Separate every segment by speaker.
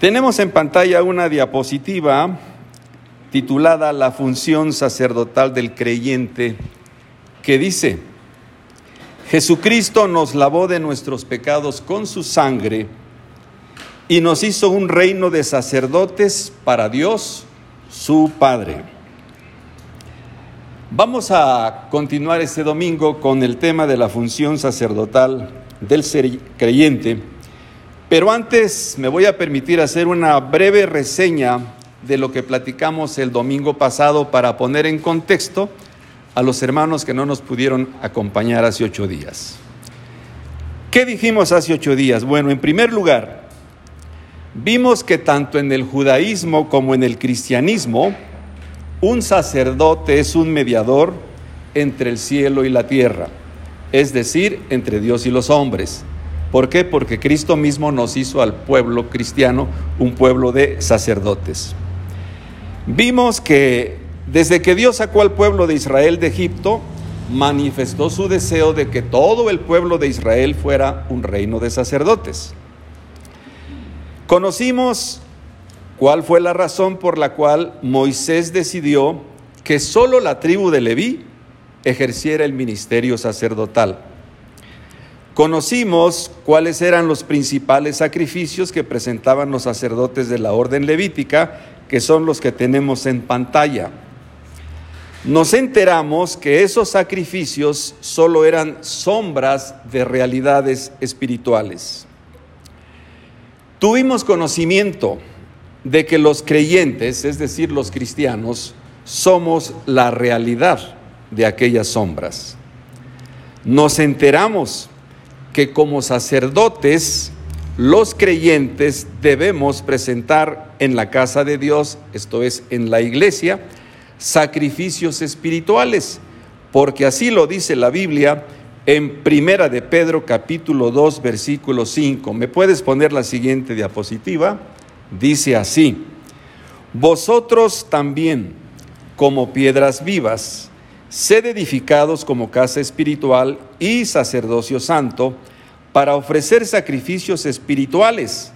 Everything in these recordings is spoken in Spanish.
Speaker 1: Tenemos en pantalla una diapositiva titulada La función sacerdotal del creyente, que dice, Jesucristo nos lavó de nuestros pecados con su sangre y nos hizo un reino de sacerdotes para Dios, su Padre. Vamos a continuar este domingo con el tema de la función sacerdotal del creyente pero antes me voy a permitir hacer una breve reseña de lo que platicamos el domingo pasado para poner en contexto a los hermanos que no nos pudieron acompañar hace ocho días. ¿Qué dijimos hace ocho días? Bueno, en primer lugar, vimos que tanto en el judaísmo como en el cristianismo, un sacerdote es un mediador entre el cielo y la tierra, es decir, entre Dios y los hombres. ¿Por qué? Porque Cristo mismo nos hizo al pueblo cristiano un pueblo de sacerdotes. Vimos que desde que Dios sacó al pueblo de Israel de Egipto, manifestó su deseo de que todo el pueblo de Israel fuera un reino de sacerdotes. Conocimos cuál fue la razón por la cual Moisés decidió que solo la tribu de Leví ejerciera el ministerio sacerdotal. Conocimos cuáles eran los principales sacrificios que presentaban los sacerdotes de la orden levítica, que son los que tenemos en pantalla. Nos enteramos que esos sacrificios solo eran sombras de realidades espirituales. Tuvimos conocimiento de que los creyentes, es decir, los cristianos, somos la realidad de aquellas sombras. Nos enteramos que como sacerdotes los creyentes debemos presentar en la casa de Dios, esto es, en la iglesia, sacrificios espirituales, porque así lo dice la Biblia en Primera de Pedro capítulo 2 versículo 5. ¿Me puedes poner la siguiente diapositiva? Dice así: Vosotros también, como piedras vivas, sed edificados como casa espiritual y sacerdocio santo, para ofrecer sacrificios espirituales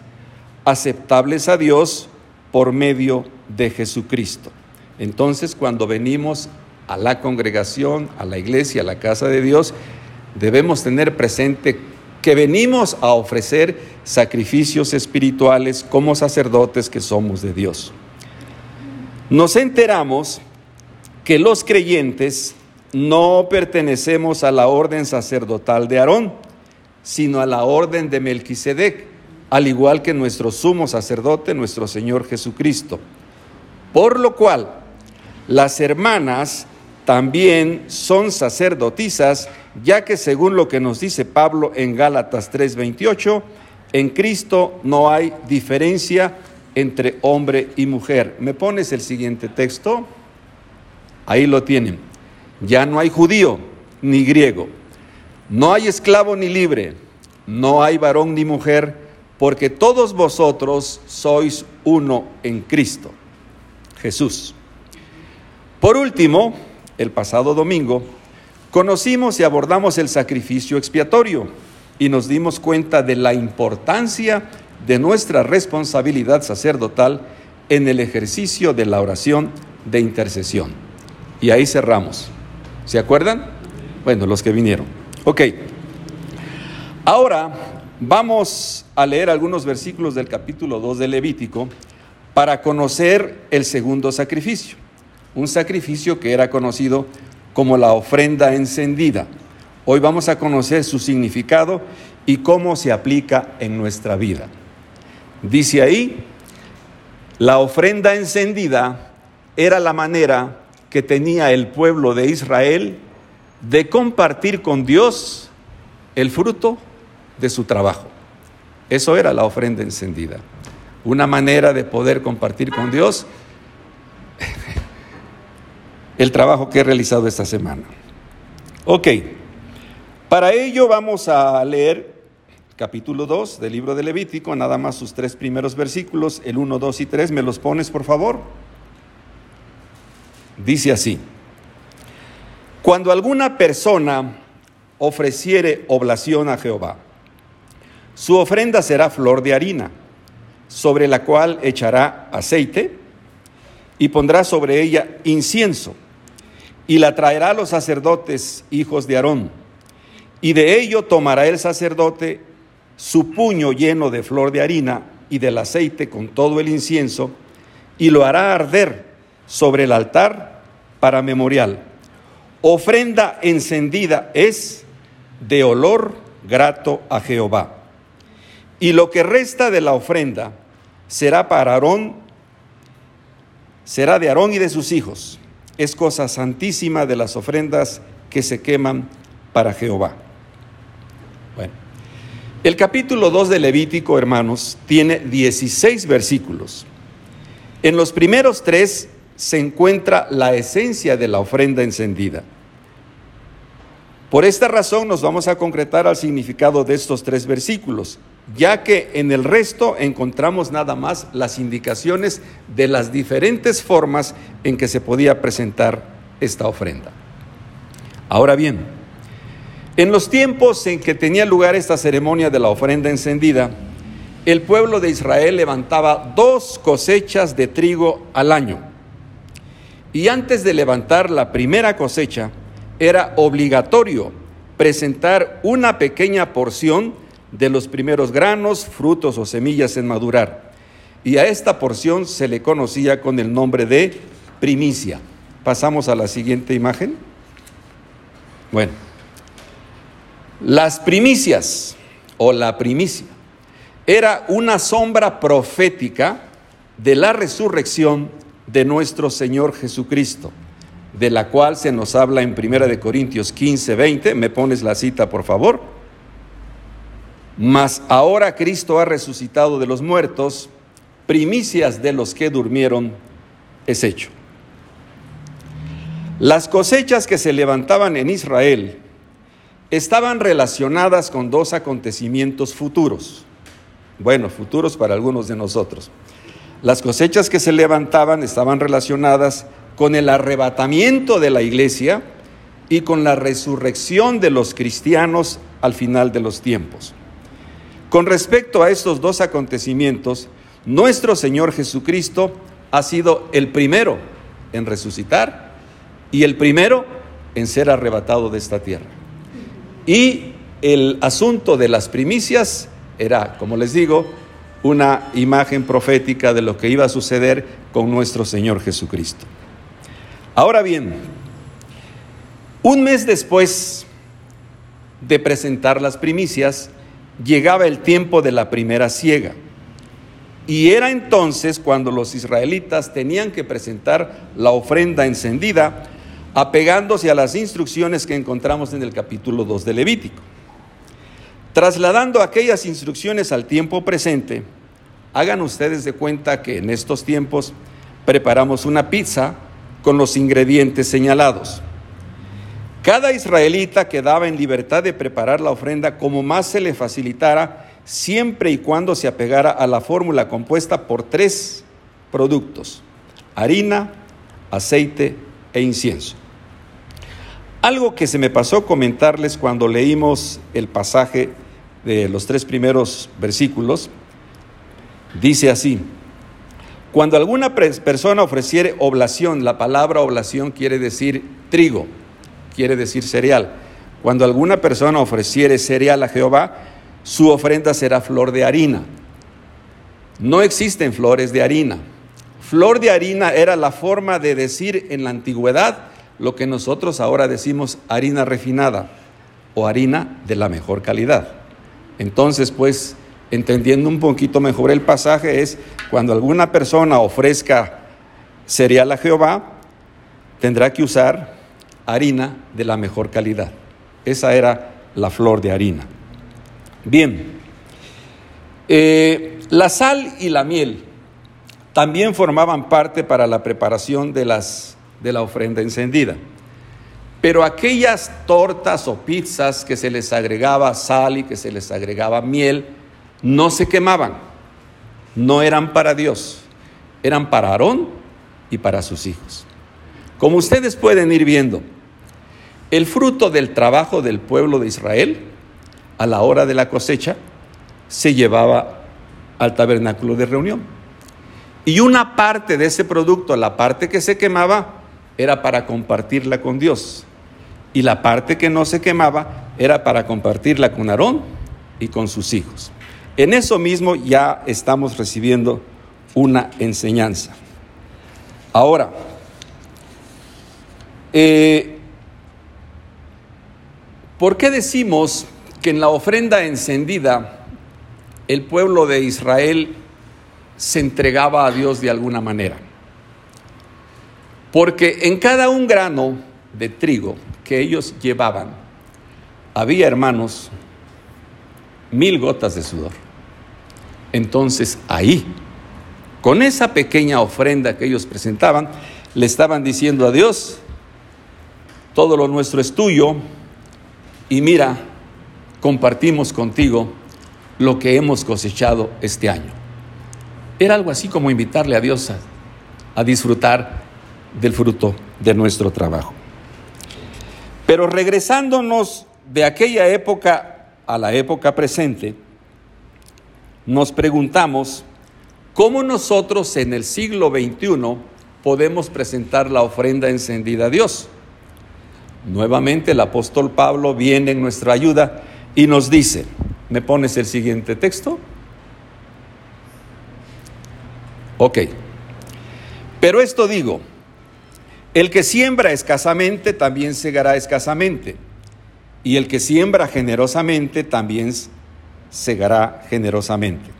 Speaker 1: aceptables a Dios por medio de Jesucristo. Entonces, cuando venimos a la congregación, a la iglesia, a la casa de Dios, debemos tener presente que venimos a ofrecer sacrificios espirituales como sacerdotes que somos de Dios. Nos enteramos que los creyentes no pertenecemos a la orden sacerdotal de Aarón, sino a la orden de Melquisedec, al igual que nuestro sumo sacerdote, nuestro Señor Jesucristo. Por lo cual, las hermanas también son sacerdotisas, ya que según lo que nos dice Pablo en Gálatas 3:28, en Cristo no hay diferencia entre hombre y mujer. ¿Me pones el siguiente texto? Ahí lo tienen. Ya no hay judío ni griego. No hay esclavo ni libre. No hay varón ni mujer, porque todos vosotros sois uno en Cristo, Jesús. Por último, el pasado domingo, conocimos y abordamos el sacrificio expiatorio y nos dimos cuenta de la importancia de nuestra responsabilidad sacerdotal en el ejercicio de la oración de intercesión. Y ahí cerramos. ¿Se acuerdan? Bueno, los que vinieron. Ok. Ahora vamos a leer algunos versículos del capítulo 2 de Levítico para conocer el segundo sacrificio. Un sacrificio que era conocido como la ofrenda encendida. Hoy vamos a conocer su significado y cómo se aplica en nuestra vida. Dice ahí, la ofrenda encendida era la manera que tenía el pueblo de Israel de compartir con Dios el fruto de su trabajo. Eso era la ofrenda encendida. Una manera de poder compartir con Dios el trabajo que he realizado esta semana. Ok, para ello vamos a leer capítulo 2 del libro de Levítico, nada más sus tres primeros versículos, el 1, 2 y 3. ¿Me los pones, por favor? Dice así, cuando alguna persona ofreciere oblación a Jehová, su ofrenda será flor de harina, sobre la cual echará aceite y pondrá sobre ella incienso y la traerá a los sacerdotes, hijos de Aarón. Y de ello tomará el sacerdote su puño lleno de flor de harina y del aceite con todo el incienso, y lo hará arder sobre el altar para memorial. Ofrenda encendida es de olor grato a Jehová. Y lo que resta de la ofrenda será para Aarón, será de Aarón y de sus hijos es cosa santísima de las ofrendas que se queman para Jehová. Bueno, el capítulo 2 de Levítico, hermanos, tiene 16 versículos. En los primeros tres se encuentra la esencia de la ofrenda encendida. Por esta razón nos vamos a concretar al significado de estos tres versículos ya que en el resto encontramos nada más las indicaciones de las diferentes formas en que se podía presentar esta ofrenda. Ahora bien, en los tiempos en que tenía lugar esta ceremonia de la ofrenda encendida, el pueblo de Israel levantaba dos cosechas de trigo al año. Y antes de levantar la primera cosecha, era obligatorio presentar una pequeña porción de los primeros granos, frutos o semillas en madurar. Y a esta porción se le conocía con el nombre de primicia. Pasamos a la siguiente imagen. Bueno, las primicias o la primicia era una sombra profética de la resurrección de nuestro Señor Jesucristo, de la cual se nos habla en 1 de Corintios 15, 20. Me pones la cita, por favor. Mas ahora Cristo ha resucitado de los muertos, primicias de los que durmieron es hecho. Las cosechas que se levantaban en Israel estaban relacionadas con dos acontecimientos futuros. Bueno, futuros para algunos de nosotros. Las cosechas que se levantaban estaban relacionadas con el arrebatamiento de la iglesia y con la resurrección de los cristianos al final de los tiempos. Con respecto a estos dos acontecimientos, nuestro Señor Jesucristo ha sido el primero en resucitar y el primero en ser arrebatado de esta tierra. Y el asunto de las primicias era, como les digo, una imagen profética de lo que iba a suceder con nuestro Señor Jesucristo. Ahora bien, un mes después de presentar las primicias, llegaba el tiempo de la primera siega. Y era entonces cuando los israelitas tenían que presentar la ofrenda encendida, apegándose a las instrucciones que encontramos en el capítulo 2 de Levítico. Trasladando aquellas instrucciones al tiempo presente, hagan ustedes de cuenta que en estos tiempos preparamos una pizza con los ingredientes señalados. Cada israelita quedaba en libertad de preparar la ofrenda como más se le facilitara, siempre y cuando se apegara a la fórmula compuesta por tres productos, harina, aceite e incienso. Algo que se me pasó comentarles cuando leímos el pasaje de los tres primeros versículos, dice así, cuando alguna persona ofreciere oblación, la palabra oblación quiere decir trigo, quiere decir cereal. Cuando alguna persona ofreciere cereal a Jehová, su ofrenda será flor de harina. No existen flores de harina. Flor de harina era la forma de decir en la antigüedad lo que nosotros ahora decimos harina refinada o harina de la mejor calidad. Entonces, pues, entendiendo un poquito mejor el pasaje, es cuando alguna persona ofrezca cereal a Jehová, tendrá que usar harina de la mejor calidad. Esa era la flor de harina. Bien, eh, la sal y la miel también formaban parte para la preparación de, las, de la ofrenda encendida. Pero aquellas tortas o pizzas que se les agregaba sal y que se les agregaba miel, no se quemaban, no eran para Dios, eran para Aarón y para sus hijos. Como ustedes pueden ir viendo, el fruto del trabajo del pueblo de Israel a la hora de la cosecha se llevaba al tabernáculo de reunión. Y una parte de ese producto, la parte que se quemaba, era para compartirla con Dios. Y la parte que no se quemaba era para compartirla con Aarón y con sus hijos. En eso mismo ya estamos recibiendo una enseñanza. Ahora, eh, ¿por qué decimos que en la ofrenda encendida el pueblo de Israel se entregaba a Dios de alguna manera? Porque en cada un grano de trigo que ellos llevaban, había, hermanos, mil gotas de sudor. Entonces ahí, con esa pequeña ofrenda que ellos presentaban, le estaban diciendo a Dios, todo lo nuestro es tuyo y mira, compartimos contigo lo que hemos cosechado este año. Era algo así como invitarle a Dios a, a disfrutar del fruto de nuestro trabajo. Pero regresándonos de aquella época a la época presente, nos preguntamos cómo nosotros en el siglo XXI podemos presentar la ofrenda encendida a Dios. Nuevamente el apóstol Pablo viene en nuestra ayuda y nos dice, ¿me pones el siguiente texto? Ok, pero esto digo, el que siembra escasamente también segará escasamente, y el que siembra generosamente también segará generosamente.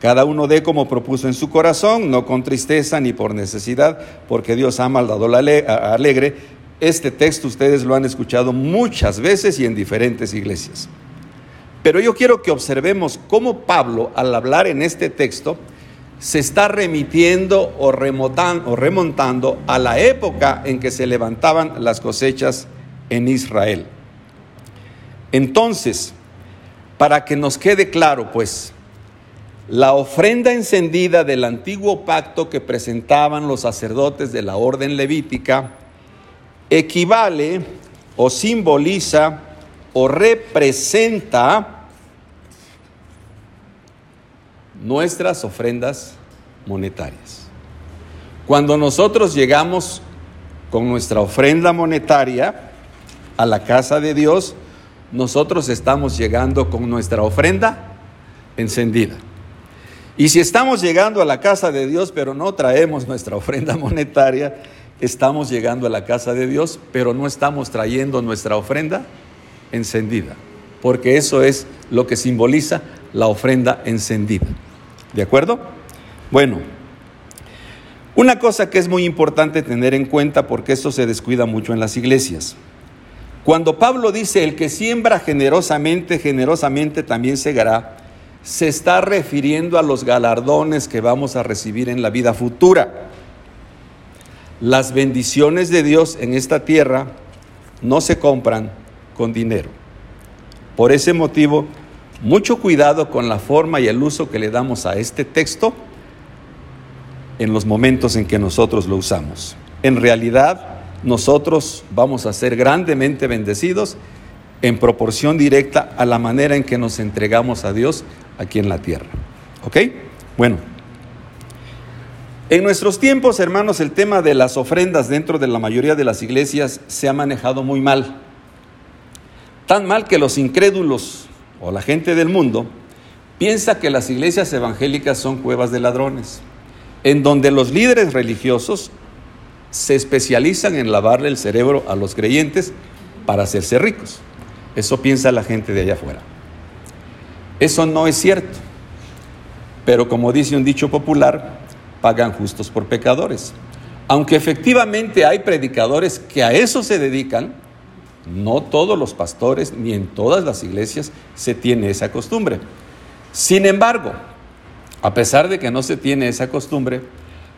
Speaker 1: Cada uno dé como propuso en su corazón, no con tristeza ni por necesidad, porque Dios ama al dador alegre. Este texto ustedes lo han escuchado muchas veces y en diferentes iglesias. Pero yo quiero que observemos cómo Pablo, al hablar en este texto, se está remitiendo o remontando, a la época en que se levantaban las cosechas en Israel. Entonces, para que nos quede claro, pues, la ofrenda encendida del antiguo pacto que presentaban los sacerdotes de la orden levítica equivale o simboliza o representa nuestras ofrendas monetarias. Cuando nosotros llegamos con nuestra ofrenda monetaria a la casa de Dios, nosotros estamos llegando con nuestra ofrenda encendida. Y si estamos llegando a la casa de Dios, pero no traemos nuestra ofrenda monetaria, estamos llegando a la casa de Dios, pero no estamos trayendo nuestra ofrenda encendida, porque eso es lo que simboliza la ofrenda encendida. ¿De acuerdo? Bueno, una cosa que es muy importante tener en cuenta porque esto se descuida mucho en las iglesias. Cuando Pablo dice, el que siembra generosamente, generosamente también segará, se está refiriendo a los galardones que vamos a recibir en la vida futura. Las bendiciones de Dios en esta tierra no se compran con dinero. Por ese motivo, mucho cuidado con la forma y el uso que le damos a este texto en los momentos en que nosotros lo usamos. En realidad, nosotros vamos a ser grandemente bendecidos en proporción directa a la manera en que nos entregamos a Dios aquí en la tierra. ¿Ok? Bueno. En nuestros tiempos, hermanos, el tema de las ofrendas dentro de la mayoría de las iglesias se ha manejado muy mal. Tan mal que los incrédulos o la gente del mundo piensa que las iglesias evangélicas son cuevas de ladrones, en donde los líderes religiosos se especializan en lavarle el cerebro a los creyentes para hacerse ricos. Eso piensa la gente de allá afuera. Eso no es cierto. Pero como dice un dicho popular, pagan justos por pecadores. Aunque efectivamente hay predicadores que a eso se dedican, no todos los pastores ni en todas las iglesias se tiene esa costumbre. Sin embargo, a pesar de que no se tiene esa costumbre,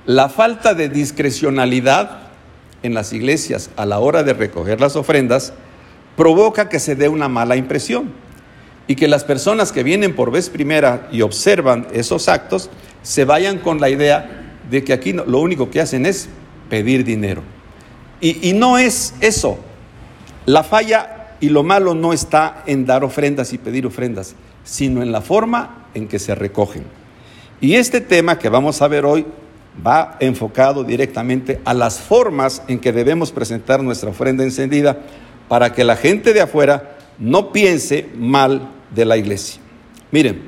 Speaker 1: la falta de discrecionalidad en las iglesias a la hora de recoger las ofrendas provoca que se dé una mala impresión y que las personas que vienen por vez primera y observan esos actos se vayan con la idea de que aquí lo único que hacen es pedir dinero. Y, y no es eso, la falla y lo malo no está en dar ofrendas y pedir ofrendas, sino en la forma en que se recogen. Y este tema que vamos a ver hoy va enfocado directamente a las formas en que debemos presentar nuestra ofrenda encendida para que la gente de afuera no piense mal de la iglesia. Miren,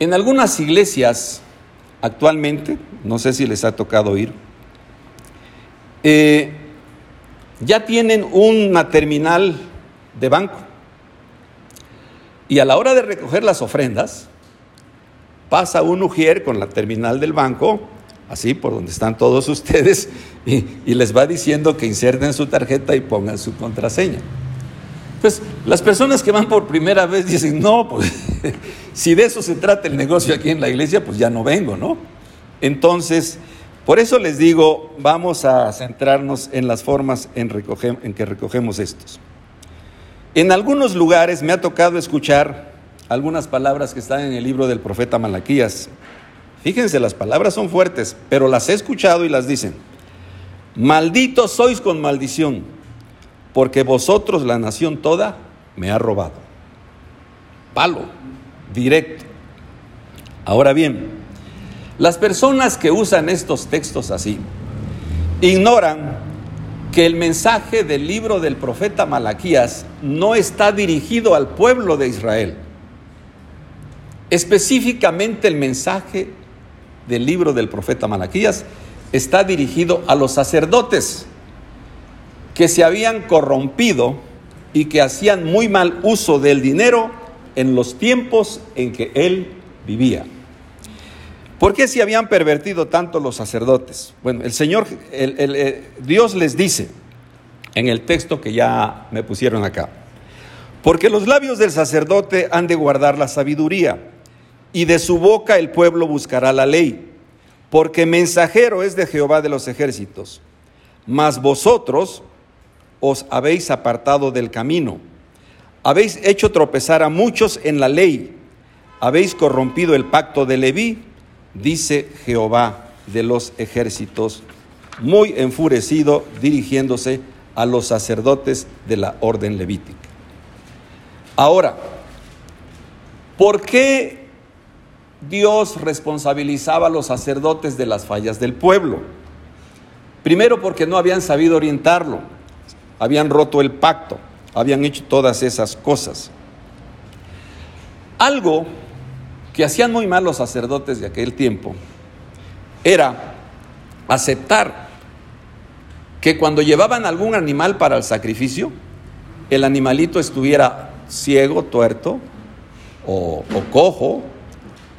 Speaker 1: en algunas iglesias actualmente, no sé si les ha tocado oír, eh, ya tienen una terminal de banco. Y a la hora de recoger las ofrendas, pasa un ujier con la terminal del banco, así por donde están todos ustedes, y, les va diciendo que inserten su tarjeta y pongan su contraseña. Pues las personas que van por primera vez dicen, no, pues si de eso se trata el negocio aquí en la iglesia, pues ya no vengo, ¿no? Entonces, por eso les digo, vamos a centrarnos en las formas en, que recogemos estos. En algunos lugares me ha tocado escuchar algunas palabras que están en el libro del profeta Malaquías. Fíjense, las palabras son fuertes, pero las he escuchado y las dicen. Malditos sois con maldición porque vosotros, la nación toda, me ha robado. Palo, directo. Ahora bien, las personas que usan estos textos así, ignoran que el mensaje del libro del profeta Malaquías no está dirigido al pueblo de Israel. Específicamente el mensaje del libro del profeta Malaquías está dirigido a los sacerdotes que se habían corrompido y que hacían muy mal uso del dinero en los tiempos en que él vivía. ¿Por qué se habían pervertido tanto los sacerdotes? Bueno, el Señor, el, Dios les dice en el texto que ya me pusieron acá, porque los labios del sacerdote han de guardar la sabiduría y de su boca el pueblo buscará la ley, porque mensajero es de Jehová de los ejércitos. Mas vosotros os habéis apartado del camino. Habéis hecho tropezar a muchos en la ley. Habéis corrompido el pacto de Leví, dice Jehová de los ejércitos, muy enfurecido dirigiéndose a los sacerdotes de la orden levítica. Ahora, ¿por qué Dios responsabilizaba a los sacerdotes de las fallas del pueblo? Primero porque no habían sabido orientarlo habían roto el pacto, habían hecho todas esas cosas. Algo que hacían muy mal los sacerdotes de aquel tiempo era aceptar que cuando llevaban algún animal para el sacrificio, el animalito estuviera ciego, tuerto, o, cojo,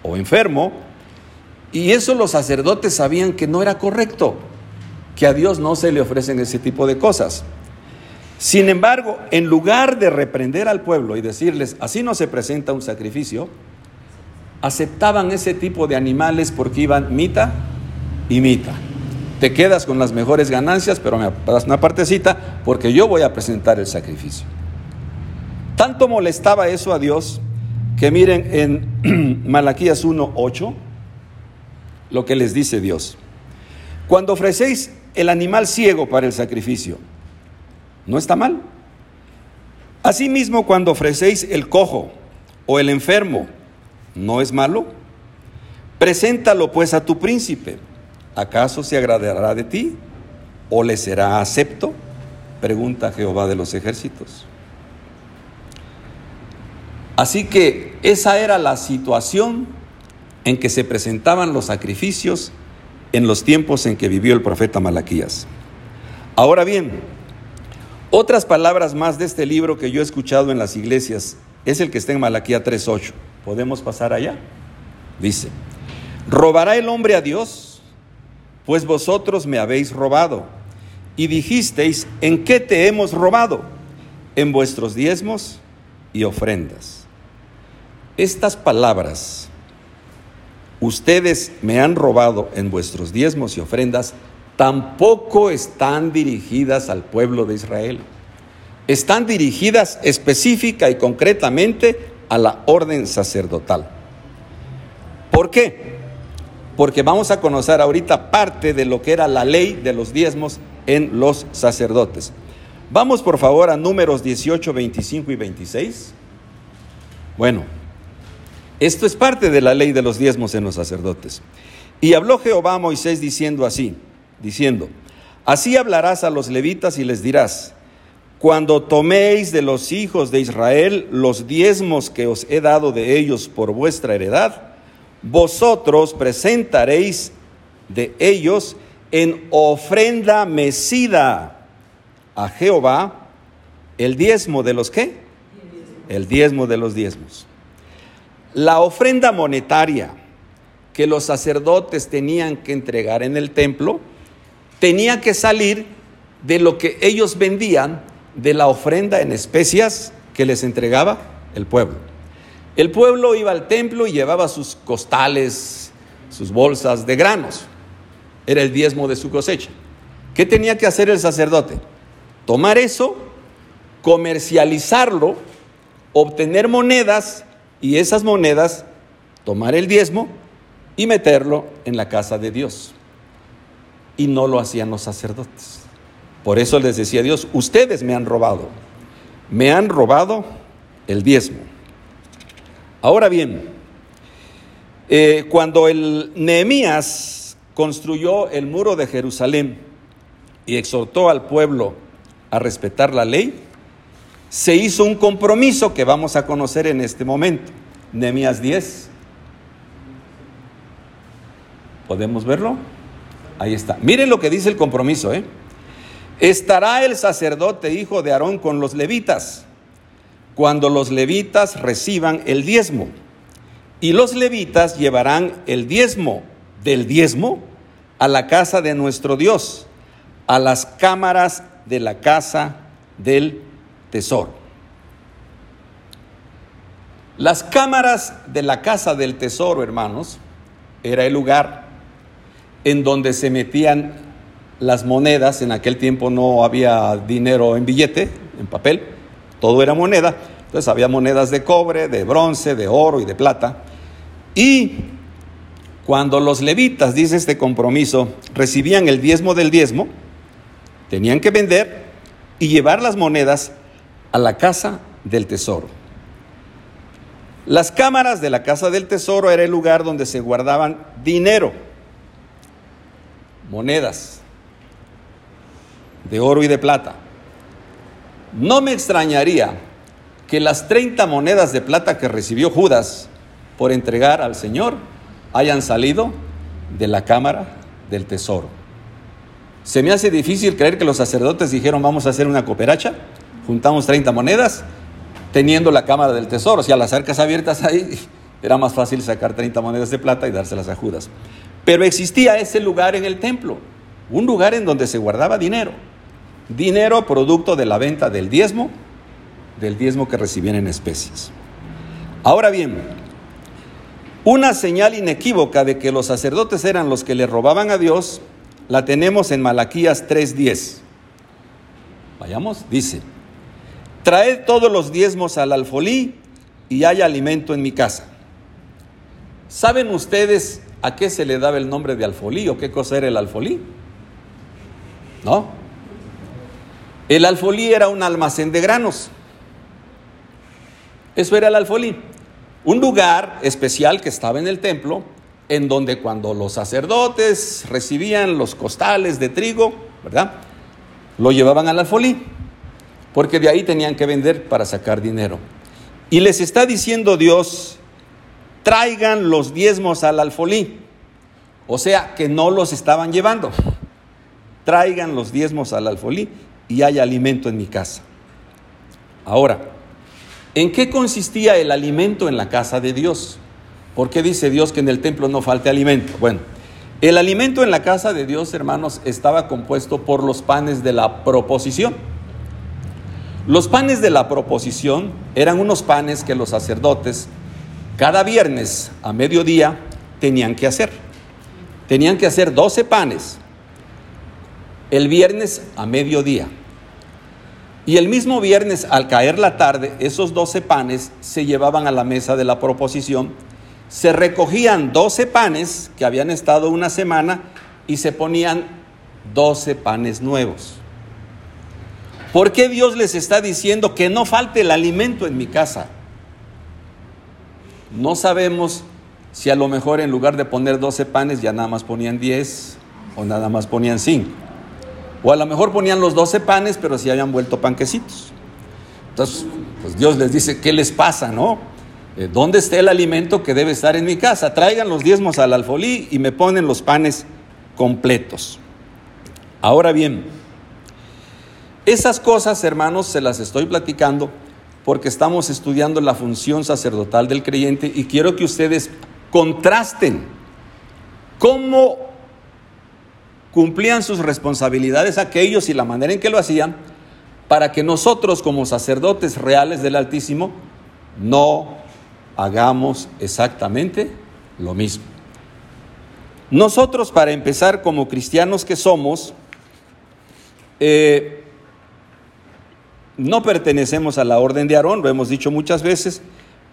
Speaker 1: o enfermo, y eso los sacerdotes sabían que no era correcto, que a Dios no se le ofrecen ese tipo de cosas. Sin embargo, en lugar de reprender al pueblo y decirles, así no se presenta un sacrificio, aceptaban ese tipo de animales porque iban mita y mita. Te quedas con las mejores ganancias, pero me das una partecita porque yo voy a presentar el sacrificio. Tanto molestaba eso a Dios que miren en Malaquías 1:8 lo que les dice Dios. Cuando ofrecéis el animal ciego para el sacrificio, no está mal. Asimismo, cuando ofrecéis el cojo o el enfermo, ¿no es malo? Preséntalo pues a tu príncipe. ¿Acaso se agradará de ti? ¿O le será acepto? Pregunta Jehová de los ejércitos. Así que esa era la situación en que se presentaban los sacrificios en los tiempos en que vivió el profeta Malaquías. Ahora bien, otras palabras más de este libro que yo he escuchado en las iglesias es el que está en Malaquía 3.8. ¿Podemos pasar allá? Dice, ¿robará el hombre a Dios? Pues vosotros me habéis robado. Y dijisteis, ¿en qué te hemos robado? En vuestros diezmos y ofrendas. Estas palabras, ustedes me han robado en vuestros diezmos y ofrendas, tampoco están dirigidas al pueblo de Israel. Están dirigidas específica y concretamente a la orden sacerdotal. ¿Por qué? Porque vamos a conocer ahorita parte de lo que era la ley de los diezmos en los sacerdotes. Vamos por favor a números 18, 25 y 26. Bueno, Esto es parte de la ley de los diezmos en los sacerdotes. Y habló Jehová a Moisés diciendo así, diciendo, así hablarás a los levitas y les dirás, cuando toméis de los hijos de Israel los diezmos que os he dado de ellos por vuestra heredad, vosotros presentaréis de ellos en ofrenda mecida a Jehová el diezmo de los qué? El diezmo de los diezmos. La ofrenda monetaria que los sacerdotes tenían que entregar en el templo tenía que salir de lo que ellos vendían de la ofrenda en especias que les entregaba el pueblo. El pueblo iba al templo y llevaba sus costales, sus bolsas de granos. Era el diezmo de su cosecha. ¿Qué tenía que hacer el sacerdote? Tomar eso, comercializarlo, obtener monedas y esas monedas, tomar el diezmo y meterlo en la casa de Dios. Y no lo hacían los sacerdotes. Por eso les decía Dios, ustedes me han robado, me han robado el diezmo. Ahora bien, eh, cuando el Nehemías construyó el muro de Jerusalén y exhortó al pueblo a respetar la ley, se hizo un compromiso que vamos a conocer en este momento. Nehemías 10. ¿Podemos verlo? Ahí está. Miren lo que dice el compromiso, ¿eh? Estará el sacerdote hijo de Aarón con los levitas cuando los levitas reciban el diezmo. Y los levitas llevarán el diezmo del diezmo a la casa de nuestro Dios, a las cámaras de la casa del tesoro. Las cámaras de la casa del tesoro, hermanos, era el lugar en donde se metían las monedas, en aquel tiempo no había dinero en billete, en papel, todo era moneda, entonces había monedas de cobre, de bronce, de oro y de plata. Y cuando los levitas, dice este compromiso, recibían el diezmo del diezmo, tenían que vender y llevar las monedas a la casa del tesoro. Las cámaras de la casa del tesoro era el lugar donde se guardaban dinero, monedas, de oro y de plata. No me extrañaría que las 30 monedas de plata que recibió Judas por entregar al Señor hayan salido de la cámara del tesoro. Se me hace difícil creer que los sacerdotes dijeron vamos a hacer una cooperacha, juntamos 30 monedas, teniendo la cámara del tesoro. Si a las arcas abiertas ahí era más fácil sacar 30 monedas de plata y dárselas a Judas. Pero existía ese lugar en el templo, un lugar en donde se guardaba dinero. Dinero producto de la venta del diezmo, del diezmo que recibían en especies. Ahora bien, una señal inequívoca de que los sacerdotes eran los que le robaban a Dios, la tenemos en Malaquías 3:10. Vayamos, dice, traed todos los diezmos al alfolí y hay alimento en mi casa. ¿Saben ustedes a qué se le daba el nombre de alfolí o qué cosa era el alfolí? ¿No? El alfolí era un almacén de granos. Eso era el alfolí. Un lugar especial que estaba en el templo, en donde cuando los sacerdotes recibían los costales de trigo, ¿verdad? Lo llevaban al alfolí, porque de ahí tenían que vender para sacar dinero. Y les está diciendo Dios, traigan los diezmos al alfolí. O sea, que no los estaban llevando. Traigan los diezmos al alfolí y hay alimento en mi casa. Ahora, ¿en qué consistía el alimento en la casa de Dios? ¿Por qué dice Dios que en el templo no falte alimento? Bueno, el alimento en la casa de Dios, hermanos, estaba compuesto por los panes de la proposición. Los panes de la proposición eran unos panes que los sacerdotes cada viernes a mediodía tenían que hacer. Tenían que hacer 12 panes el viernes a mediodía. Y el mismo viernes, al caer la tarde, esos doce panes se llevaban a la mesa de la proposición, se recogían doce panes que habían estado una semana y se ponían doce panes nuevos. ¿Por qué Dios les está diciendo que no falte el alimento en mi casa? no sabemos si a lo mejor en lugar de poner 12 panes ya nada más ponían 10 o nada más ponían 5. O a lo mejor ponían los 12 panes, pero si habían vuelto panquecitos. Entonces, pues Dios les dice, ¿qué les pasa, no? Eh, ¿Dónde está el alimento que debe estar en mi casa? Traigan los diezmos al alfolí y me ponen los panes completos. Ahora bien, esas cosas, hermanos, se las estoy platicando porque estamos estudiando la función sacerdotal del creyente y quiero que ustedes contrasten cómo cumplían sus responsabilidades aquellos y la manera en que lo hacían para que nosotros como sacerdotes reales del Altísimo no hagamos exactamente lo mismo. Nosotros, para empezar, como cristianos que somos, eh, no pertenecemos a la orden de Aarón, lo hemos dicho muchas veces,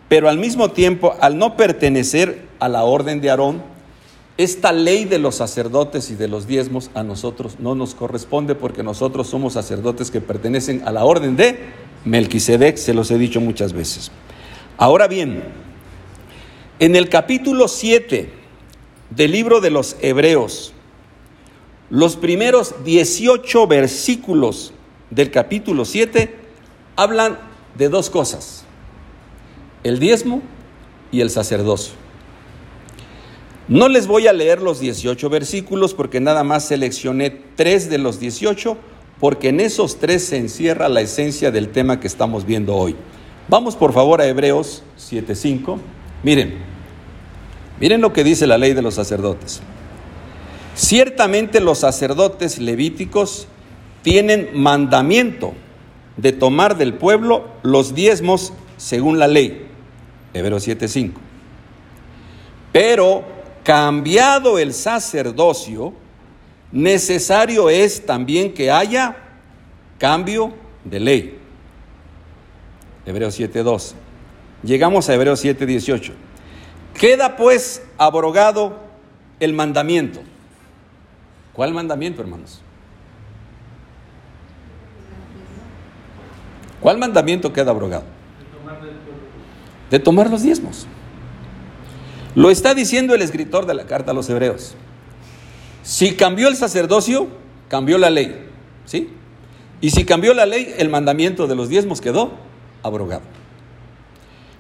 Speaker 1: pero al mismo tiempo, al no pertenecer a la orden de Aarón, esta ley de los sacerdotes y de los diezmos a nosotros no nos corresponde porque nosotros somos sacerdotes que pertenecen a la orden de Melquisedec, se los he dicho muchas veces. Ahora bien, en el capítulo 7 del libro de los Hebreos, los primeros 18 versículos del capítulo 7 hablan de dos cosas, el diezmo y el sacerdocio. No les voy a leer los 18 versículos porque nada más seleccioné tres de los 18 porque en esos tres se encierra la esencia del tema que estamos viendo hoy. Vamos por favor a Hebreos 7.5. Miren, miren lo que dice la ley de los sacerdotes. Ciertamente los sacerdotes levíticos tienen mandamiento de tomar del pueblo los diezmos según la ley. Hebreos 7:5. Pero cambiado el sacerdocio, necesario es también que haya cambio de ley. Hebreos 7:12. Llegamos a Hebreos 7:18. Queda pues abrogado el mandamiento. ¿Cuál mandamiento, hermanos? ¿Cuál mandamiento queda abrogado? De tomar los diezmos. Lo está diciendo el escritor de la carta a los hebreos. Si cambió el sacerdocio, cambió la ley. ¿Sí? Y si cambió la ley, el mandamiento de los diezmos quedó abrogado.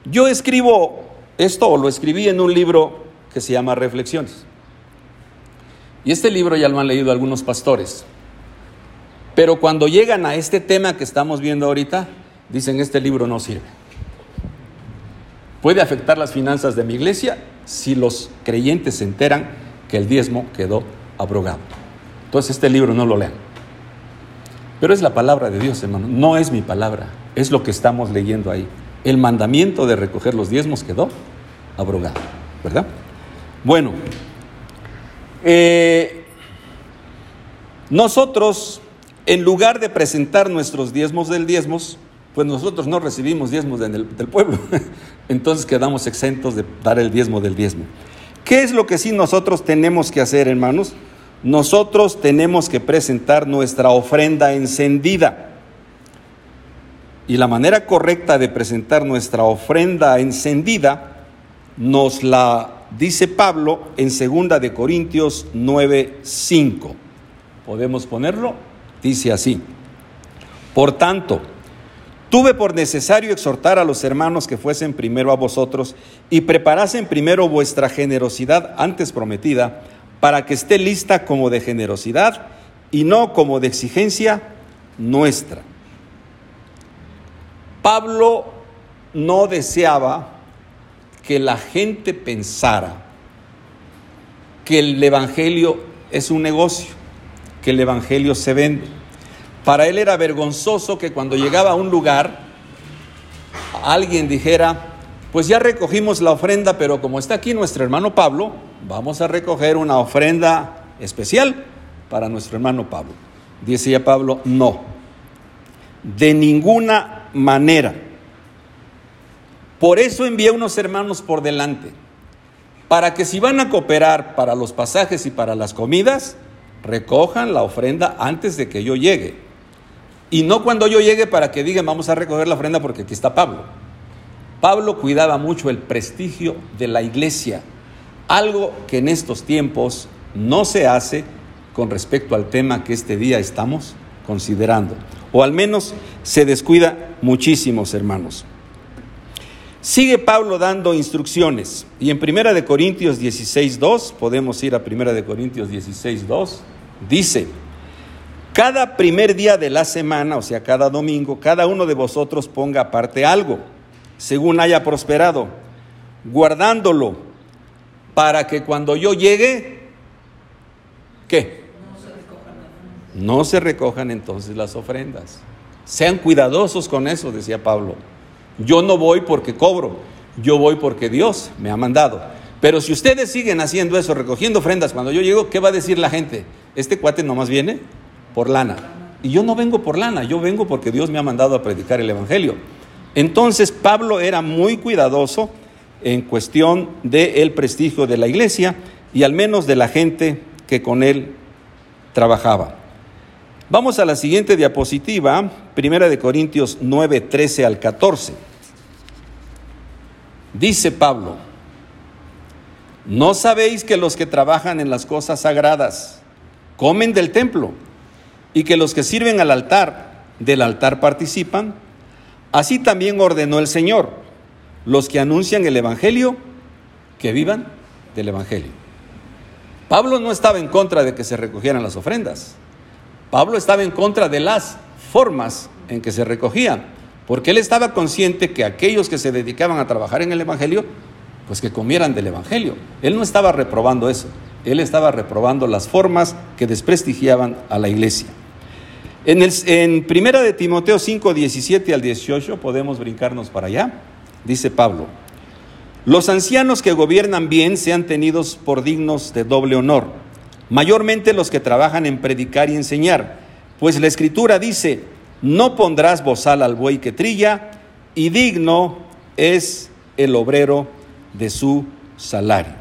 Speaker 1: Yo escribo esto, o lo escribí en un libro que se llama Reflexiones. Y este libro ya lo han leído algunos pastores. Pero cuando llegan a este tema que estamos viendo ahorita, dicen, este libro no sirve. Puede afectar las finanzas de mi iglesia si los creyentes se enteran que el diezmo quedó abrogado. Entonces este libro no lo lean. Pero es la palabra de Dios, hermano. No es mi palabra, es lo que estamos leyendo ahí. El mandamiento de recoger los diezmos quedó abrogado, ¿verdad? Bueno, eh, nosotros en lugar de presentar nuestros diezmos del diezmos, pues nosotros no recibimos diezmos del, pueblo. Entonces quedamos exentos de dar el diezmo del diezmo. ¿Qué es lo que sí nosotros tenemos que hacer, hermanos? Nosotros tenemos que presentar nuestra ofrenda encendida. Y la manera correcta de presentar nuestra ofrenda encendida nos la dice Pablo en 2 de Corintios 9:5. ¿Podemos ponerlo? Dice así, por tanto, tuve por necesario exhortar a los hermanos que fuesen primero a vosotros y preparasen primero vuestra generosidad antes prometida, para que esté lista como de generosidad y no como de exigencia nuestra. Pablo no deseaba que la gente pensara que el Evangelio es un negocio que el Evangelio se vende. Para él era vergonzoso que cuando llegaba a un lugar alguien dijera, pues ya recogimos la ofrenda, pero como está aquí nuestro hermano Pablo, vamos a recoger una ofrenda especial para nuestro hermano Pablo. Decía Pablo, no, de ninguna manera. Por eso envié unos hermanos por delante, para que si van a cooperar para los pasajes y para las comidas, recojan la ofrenda antes de que yo llegue. Y no cuando yo llegue para que digan vamos a recoger la ofrenda porque aquí está Pablo. Pablo cuidaba mucho el prestigio de la iglesia, algo que en estos tiempos no se hace con respecto al tema que este día estamos considerando, o al menos se descuida muchísimos hermanos. Sigue Pablo dando instrucciones y en Primera de Corintios 16:2, podemos ir a Primera de Corintios 16:2, dice: Cada primer día de la semana, o sea, cada domingo, cada uno de vosotros ponga aparte algo, según haya prosperado, guardándolo para que cuando yo llegue, ¿qué? No se recojan entonces las ofrendas. Sean cuidadosos con eso, decía Pablo. Yo no voy porque cobro, yo voy porque Dios me ha mandado. Pero si ustedes siguen haciendo eso, recogiendo ofrendas cuando yo llego, ¿qué va a decir la gente? Este cuate nomás viene por lana. Y yo no vengo por lana, yo vengo porque Dios me ha mandado a predicar el Evangelio. Entonces Pablo era muy cuidadoso en cuestión del prestigio de la iglesia y al menos de la gente que con él trabajaba. Vamos a la siguiente diapositiva, Primera de Corintios 9, 13 al 14. Dice Pablo, ¿no sabéis que los que trabajan en las cosas sagradas comen del templo y que los que sirven al altar del altar participan? Así también ordenó el Señor, los que anuncian el Evangelio, que vivan del Evangelio. Pablo no estaba en contra de que se recogieran las ofrendas. Pablo estaba en contra de las formas en que se recogían, porque él estaba consciente que aquellos que se dedicaban a trabajar en el Evangelio, pues que comieran del Evangelio. Él no estaba reprobando eso, él estaba reprobando las formas que desprestigiaban a la iglesia. En, el, en Primera de Timoteo 5, 17 al 18, podemos brincarnos para allá, dice Pablo, los ancianos que gobiernan bien sean tenidos por dignos de doble honor mayormente los que trabajan en predicar y enseñar, pues la escritura dice, no pondrás bozal al buey que trilla, y digno es el obrero de su salario.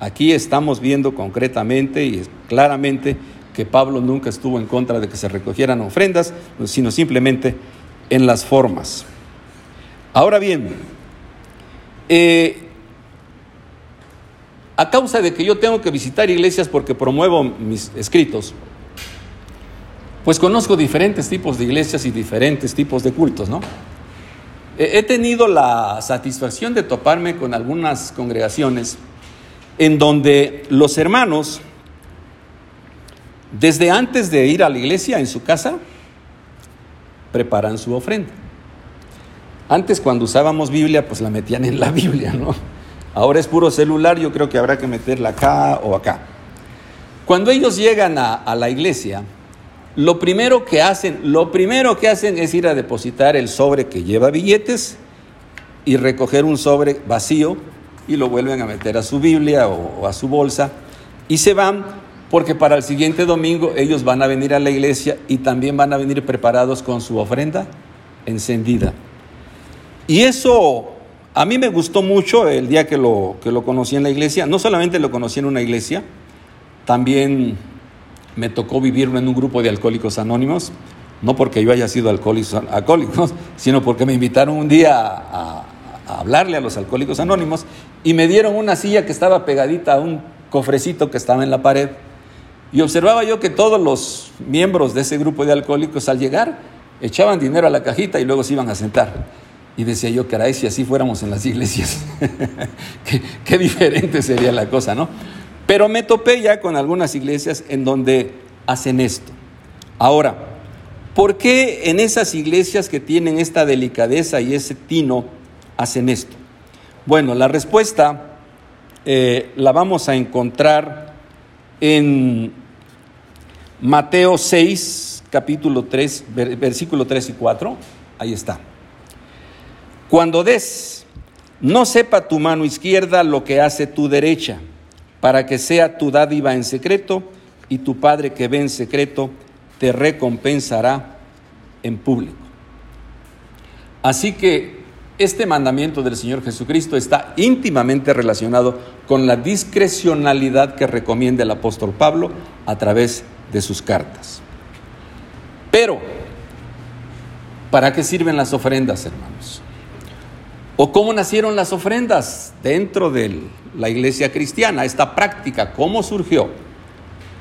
Speaker 1: Aquí estamos viendo concretamente y claramente que Pablo nunca estuvo en contra de que se recogieran ofrendas, sino simplemente en las formas. Ahora bien, eh, a causa de que yo tengo que visitar iglesias porque promuevo mis escritos, pues conozco diferentes tipos de iglesias y diferentes tipos de cultos, ¿no? He tenido la satisfacción de toparme con algunas congregaciones en donde los hermanos, desde antes de ir a la iglesia en su casa, preparan su ofrenda. Antes cuando usábamos Biblia, pues la metían en la Biblia, ¿no? Ahora es puro celular, yo creo que habrá que meterla acá o acá. Cuando ellos llegan a, la iglesia, lo primero que hacen, lo primero que hacen es ir a depositar el sobre que lleva billetes y recoger un sobre vacío y lo vuelven a meter a su Biblia o, a su bolsa y se van porque para el siguiente domingo ellos van a venir a la iglesia y también van a venir preparados con su ofrenda encendida. Y eso a mí me gustó mucho el día que lo, que lo conocí en la iglesia. No solamente lo conocí en una iglesia, también me tocó vivir en un grupo de alcohólicos anónimos. No porque yo haya sido alcohólico, sino porque me invitaron un día a hablarle a los alcohólicos anónimos y me dieron una silla que estaba pegadita a un cofrecito que estaba en la pared. Y observaba yo que todos los miembros de ese grupo de alcohólicos al llegar echaban dinero a la cajita y luego se iban a sentar. Y decía yo, caray, si así fuéramos en las iglesias, qué, diferente sería la cosa, ¿no? Pero me topé ya con algunas iglesias en donde hacen esto. Ahora, ¿por qué en esas iglesias que tienen esta delicadeza y ese tino hacen esto? Bueno, la respuesta eh, la vamos a encontrar en Mateo 6, capítulo 3, versículo 3 y 4. Ahí está. Cuando des, no sepa tu mano izquierda lo que hace tu derecha, para que sea tu dádiva en secreto, y tu Padre que ve en secreto te recompensará en público. Así que este mandamiento del Señor Jesucristo está íntimamente relacionado con la discrecionalidad que recomienda el apóstol Pablo a través de sus cartas. Pero, ¿para qué sirven las ofrendas, hermanos? ¿O cómo nacieron las ofrendas dentro de la iglesia cristiana? Esta práctica, ¿cómo surgió?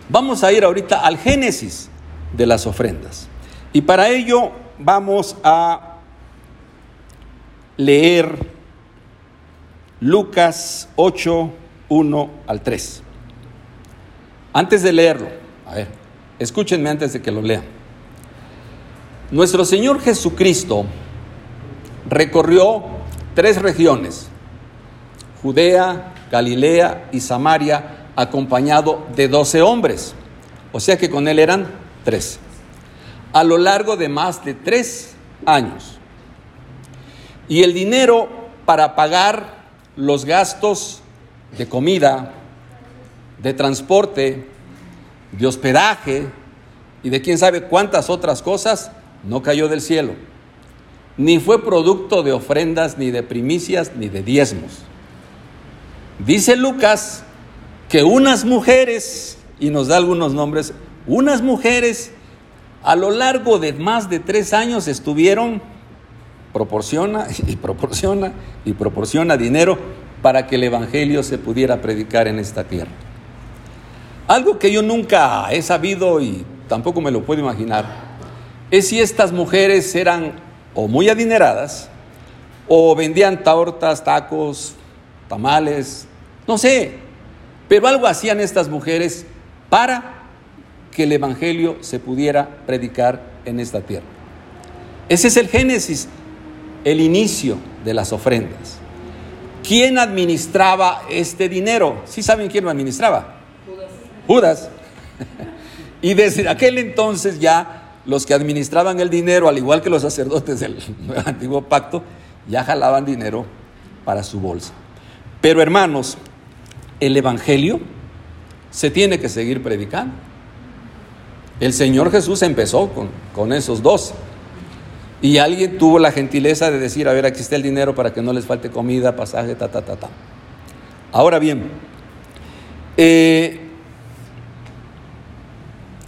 Speaker 1: Vamos a ir ahorita al génesis de las ofrendas. Y para ello vamos a leer Lucas 8, 1 al 3. Antes de leerlo, a ver, escúchenme antes de que lo lean. Nuestro Señor Jesucristo recorrió tres regiones, Judea, Galilea y Samaria, acompañado de doce hombres. O sea que con él eran tres. A lo largo de más de tres años. Y el dinero para pagar los gastos de comida, de transporte, de hospedaje y de quién sabe cuántas otras cosas, no cayó del cielo, ni fue producto de ofrendas, ni de primicias, ni de diezmos. Dice Lucas que unas mujeres, y nos da algunos nombres, unas mujeres a lo largo de más de tres años estuvieron, proporciona y proporciona y proporciona dinero para que el Evangelio se pudiera predicar en esta tierra. Algo que yo nunca he sabido y tampoco me lo puedo imaginar es si estas mujeres eran o muy adineradas o vendían tortas, tacos, tamales, no sé, pero algo hacían estas mujeres para que el Evangelio se pudiera predicar en esta tierra. Ese es el génesis, el inicio de las ofrendas. ¿Quién administraba este dinero? ¿Sí saben quién lo administraba? Judas. y desde aquel entonces ya los que administraban el dinero, al igual que los sacerdotes del antiguo pacto, ya jalaban dinero para su bolsa. Pero hermanos, el Evangelio se tiene que seguir predicando. El Señor Jesús empezó con, con esos dos. Y alguien tuvo la gentileza de decir, a ver, aquí está el dinero para que no les falte comida, pasaje, ta, ta, ta, ta. Ahora bien, eh,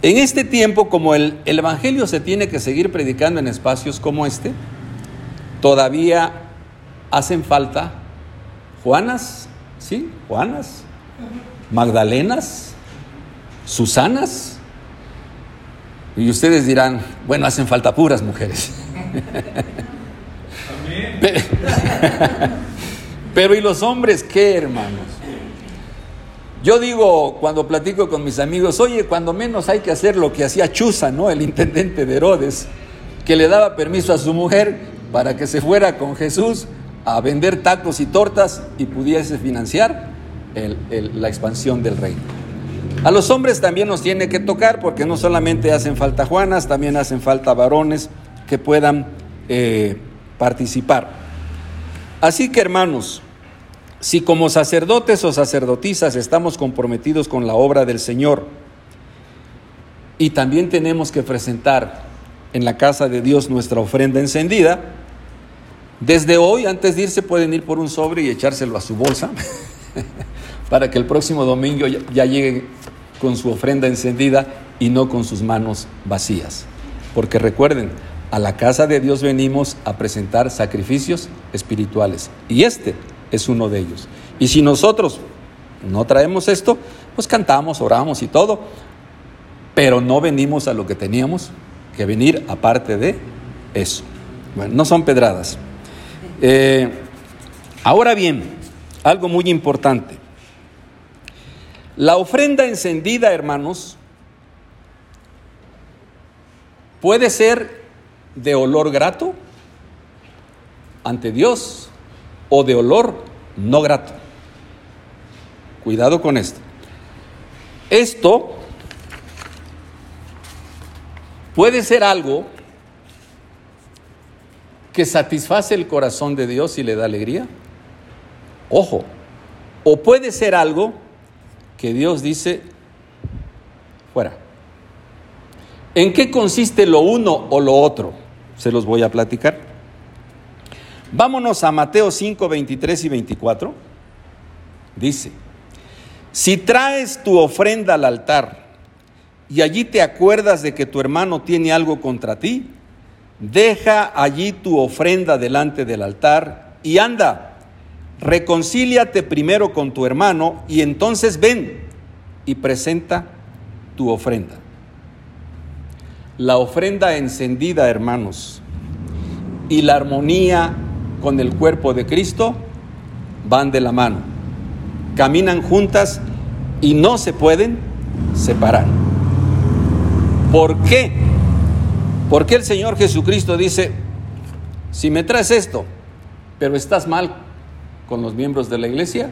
Speaker 1: en este tiempo, como el, el, Evangelio se tiene que seguir predicando en espacios como este, todavía hacen falta Juanas, ¿sí? Juanas, Magdalenas, Susanas. Y ustedes dirán, bueno, hacen falta puras mujeres. Pero ¿y los hombres qué, hermanos? Yo digo, cuando platico con mis amigos, oye, cuando menos hay que hacer lo que hacía Chuza, ¿no? El intendente de Herodes, que le daba permiso a su mujer para que se fuera con Jesús a vender tacos y tortas y pudiese financiar la expansión del reino. A los hombres también nos tiene que tocar porque no solamente hacen falta Juanas, también hacen falta varones que puedan eh, participar. Así que hermanos, si como sacerdotes o sacerdotisas estamos comprometidos con la obra del Señor y también tenemos que presentar en la casa de Dios nuestra ofrenda encendida, desde hoy, antes de irse, pueden ir por un sobre y echárselo a su bolsa para que el próximo domingo ya lleguen con su ofrenda encendida y no con sus manos vacías. Porque recuerden, a la casa de Dios venimos a presentar sacrificios espirituales y este es uno de ellos. Y si nosotros no traemos esto, pues cantamos, oramos y todo, pero no venimos a lo que teníamos que venir aparte de eso. Bueno, no son pedradas. Eh, ahora bien, algo muy importante. La ofrenda encendida, hermanos, puede ser de olor grato ante Dios o de olor no grato. Cuidado con esto. Esto puede ser algo que satisface el corazón de Dios y le da alegría. Ojo, o puede ser algo que Dios dice, fuera. ¿En qué consiste lo uno o lo otro? Se los voy a platicar. Vámonos a Mateo 5, 23 y 24. Dice, si traes tu ofrenda al altar y allí te acuerdas de que tu hermano tiene algo contra ti, deja allí tu ofrenda delante del altar y anda, reconcíliate primero con tu hermano y entonces ven y presenta tu ofrenda. La ofrenda encendida, hermanos, y la armonía con el cuerpo de Cristo van de la mano. Caminan juntas y no se pueden separar. ¿Por qué? Porque el Señor Jesucristo dice, si me traes esto, pero estás mal con los miembros de la iglesia,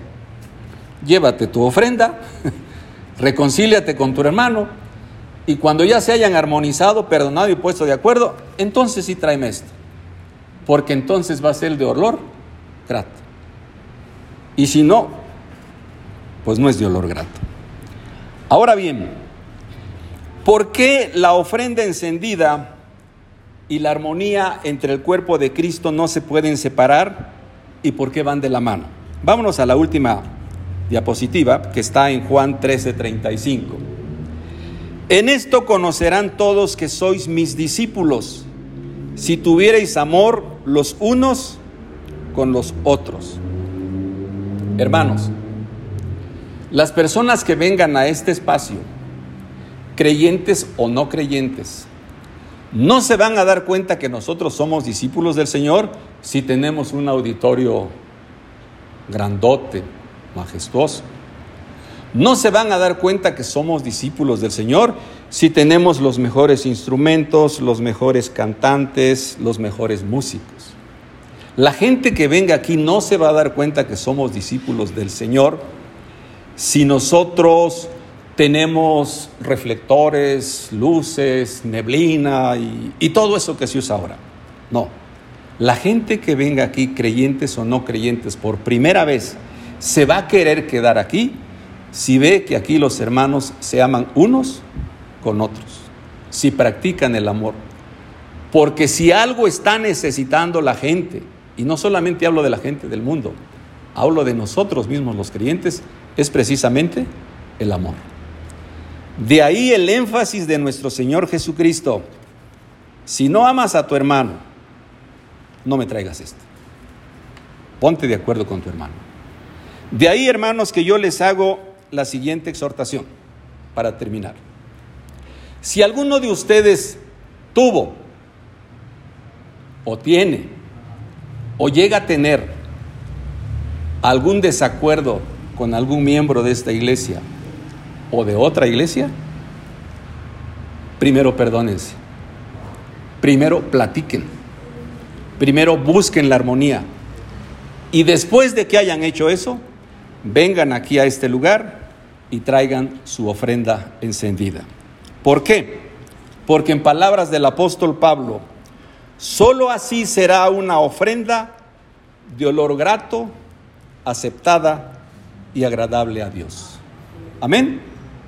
Speaker 1: llévate tu ofrenda, reconcíliate con tu hermano, y cuando ya se hayan armonizado, perdonado y puesto de acuerdo, entonces sí tráeme esto. Porque entonces va a ser el de olor grato. Y si no, pues no es de olor grato. Ahora bien, ¿por qué la ofrenda encendida y la armonía entre el cuerpo de Cristo no se pueden separar y por qué van de la mano? Vámonos a la última diapositiva que está en Juan 13:35. En esto conocerán todos que sois mis discípulos, si tuvierais amor los unos con los otros. Hermanos, las personas que vengan a este espacio, creyentes o no creyentes, no se van a dar cuenta que nosotros somos discípulos del Señor si tenemos un auditorio grandote, majestuoso. No se van a dar cuenta que somos discípulos del Señor si tenemos los mejores instrumentos, los mejores cantantes, los mejores músicos. La gente que venga aquí no se va a dar cuenta que somos discípulos del Señor si nosotros tenemos reflectores, luces, neblina y, todo eso que se usa ahora. No. La gente que venga aquí, creyentes o no creyentes, por primera vez, se va a querer quedar aquí si ve que aquí los hermanos se aman unos con otros, si practican el amor. Porque si algo está necesitando la gente, y no solamente hablo de la gente del mundo, hablo de nosotros mismos los creyentes, es precisamente el amor. De ahí el énfasis de nuestro Señor Jesucristo. Si no amas a tu hermano, no me traigas esto. Ponte de acuerdo con tu hermano. De ahí, hermanos, que yo les hago la siguiente exhortación para terminar. Si alguno de ustedes tuvo o tiene o llega a tener algún desacuerdo con algún miembro de esta iglesia o de otra iglesia, primero perdónense, primero platiquen, primero busquen la armonía. Y después de que hayan hecho eso, vengan aquí a este lugar y traigan su ofrenda encendida. ¿Por qué? Porque en palabras del apóstol Pablo, sólo así será una ofrenda de olor grato, aceptada y agradable a Dios. Amén.